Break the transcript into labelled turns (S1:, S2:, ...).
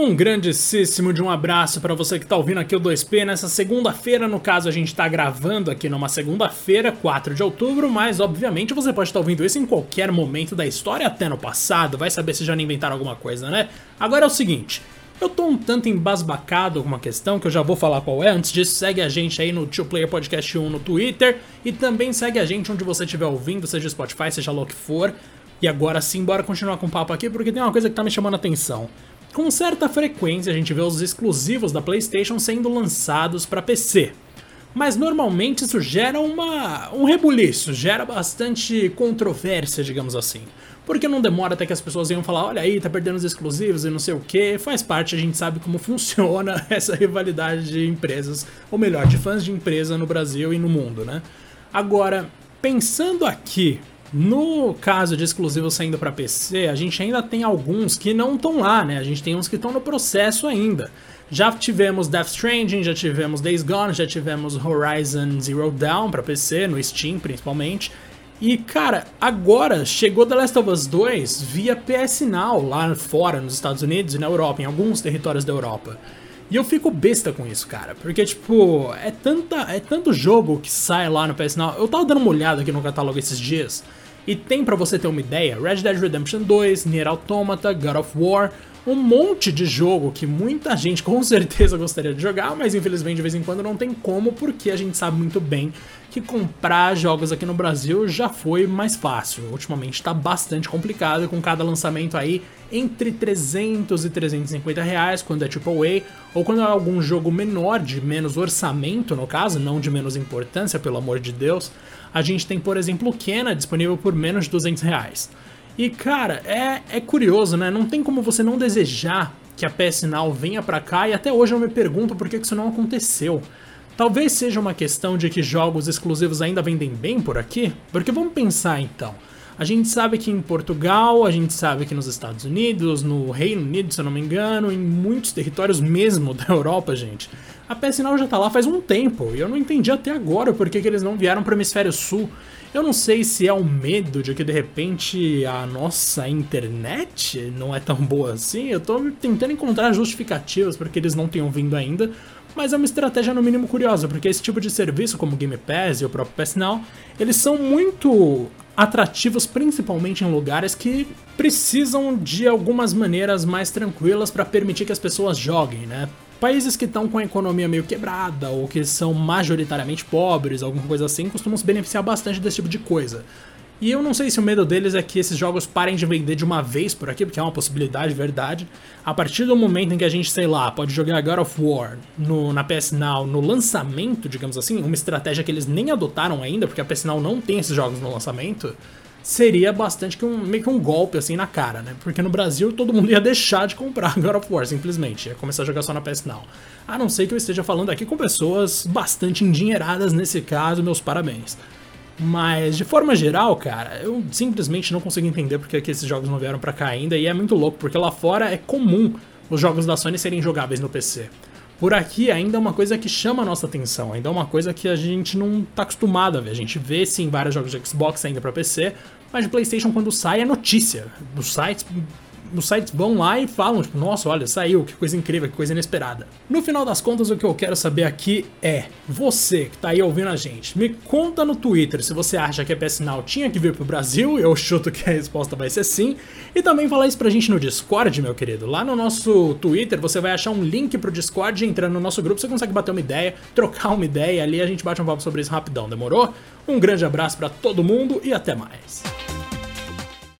S1: Um grandíssimo de um abraço para você que está ouvindo aqui o 2P nessa segunda-feira. No caso, a gente está gravando aqui numa segunda-feira, 4 de outubro, mas obviamente você pode estar tá ouvindo isso em qualquer momento da história, até no passado. Vai saber se já não inventaram alguma coisa, né? Agora é o seguinte. Eu tô um tanto embasbacado com uma questão que eu já vou falar qual é. Antes disso, segue a gente aí no Two Player Podcast 1 no Twitter e também segue a gente onde você estiver ouvindo, seja Spotify, seja lá o que for. E agora sim, bora continuar com o papo aqui porque tem uma coisa que tá me chamando a atenção. Com certa frequência a gente vê os exclusivos da PlayStation sendo lançados para PC. Mas normalmente isso gera uma, um rebuliço, gera bastante controvérsia, digamos assim. Porque não demora até que as pessoas venham falar, olha aí, tá perdendo os exclusivos e não sei o que. Faz parte, a gente sabe como funciona essa rivalidade de empresas, ou melhor, de fãs de empresa no Brasil e no mundo, né? Agora, pensando aqui no caso de exclusivos saindo para PC, a gente ainda tem alguns que não estão lá, né? A gente tem uns que estão no processo ainda. Já tivemos Death Stranding, já tivemos Days Gone, já tivemos Horizon Zero Dawn para PC, no Steam principalmente. E cara, agora chegou The Last of Us 2 via PS Now lá fora nos Estados Unidos e na Europa, em alguns territórios da Europa. E eu fico besta com isso, cara. Porque, tipo, é, tanta, é tanto jogo que sai lá no PS Now. Eu tava dando uma olhada aqui no catálogo esses dias. E tem para você ter uma ideia, Red Dead Redemption 2, Nier Automata, God of War, um monte de jogo que muita gente com certeza gostaria de jogar, mas infelizmente de vez em quando não tem como, porque a gente sabe muito bem que comprar jogos aqui no Brasil já foi mais fácil. Ultimamente está bastante complicado, com cada lançamento aí entre 300 e 350 reais quando é AAA, ou quando é algum jogo menor, de menos orçamento no caso, não de menos importância, pelo amor de Deus. A gente tem, por exemplo, o Kena disponível por menos de 200 reais. E cara, é, é curioso, né? Não tem como você não desejar que a PS Now venha pra cá e até hoje eu me pergunto por que isso não aconteceu. Talvez seja uma questão de que jogos exclusivos ainda vendem bem por aqui? Porque vamos pensar então. A gente sabe que em Portugal, a gente sabe que nos Estados Unidos, no Reino Unido, se eu não me engano, em muitos territórios mesmo da Europa, gente. A PS Now já tá lá faz um tempo e eu não entendi até agora por que, que eles não vieram para o hemisfério sul. Eu não sei se é o medo de que de repente a nossa internet não é tão boa assim. Eu tô tentando encontrar justificativas para que eles não tenham vindo ainda, mas é uma estratégia no mínimo curiosa, porque esse tipo de serviço, como Game Pass e o próprio PS Now, eles são muito atrativos principalmente em lugares que precisam de algumas maneiras mais tranquilas para permitir que as pessoas joguem, né? Países que estão com a economia meio quebrada ou que são majoritariamente pobres, alguma coisa assim, costumam se beneficiar bastante desse tipo de coisa. E eu não sei se o medo deles é que esses jogos parem de vender de uma vez por aqui, porque é uma possibilidade, verdade. A partir do momento em que a gente, sei lá, pode jogar God of War no, na PS Now no lançamento, digamos assim, uma estratégia que eles nem adotaram ainda, porque a PS Now não tem esses jogos no lançamento, seria bastante que um, meio que um golpe assim na cara, né? Porque no Brasil todo mundo ia deixar de comprar God of War, simplesmente, ia começar a jogar só na PS Now. A não ser que eu esteja falando aqui com pessoas bastante endinheiradas nesse caso, meus parabéns. Mas de forma geral, cara, eu simplesmente não consigo entender porque que esses jogos não vieram para cá ainda e é muito louco, porque lá fora é comum os jogos da Sony serem jogáveis no PC. Por aqui ainda é uma coisa que chama a nossa atenção, ainda é uma coisa que a gente não tá acostumado a ver. A gente vê sim vários jogos de Xbox ainda para PC, mas de PlayStation quando sai é notícia. Os sites os sites vão lá e falam, tipo, nossa, olha, saiu, que coisa incrível, que coisa inesperada. No final das contas, o que eu quero saber aqui é, você que tá aí ouvindo a gente, me conta no Twitter se você acha que a PS Now tinha que vir pro Brasil, eu chuto que a resposta vai ser sim, e também fala isso pra gente no Discord, meu querido. Lá no nosso Twitter você vai achar um link pro Discord, entrando no nosso grupo, você consegue bater uma ideia, trocar uma ideia, ali a gente bate um papo sobre isso rapidão, demorou? Um grande abraço para todo mundo e até mais.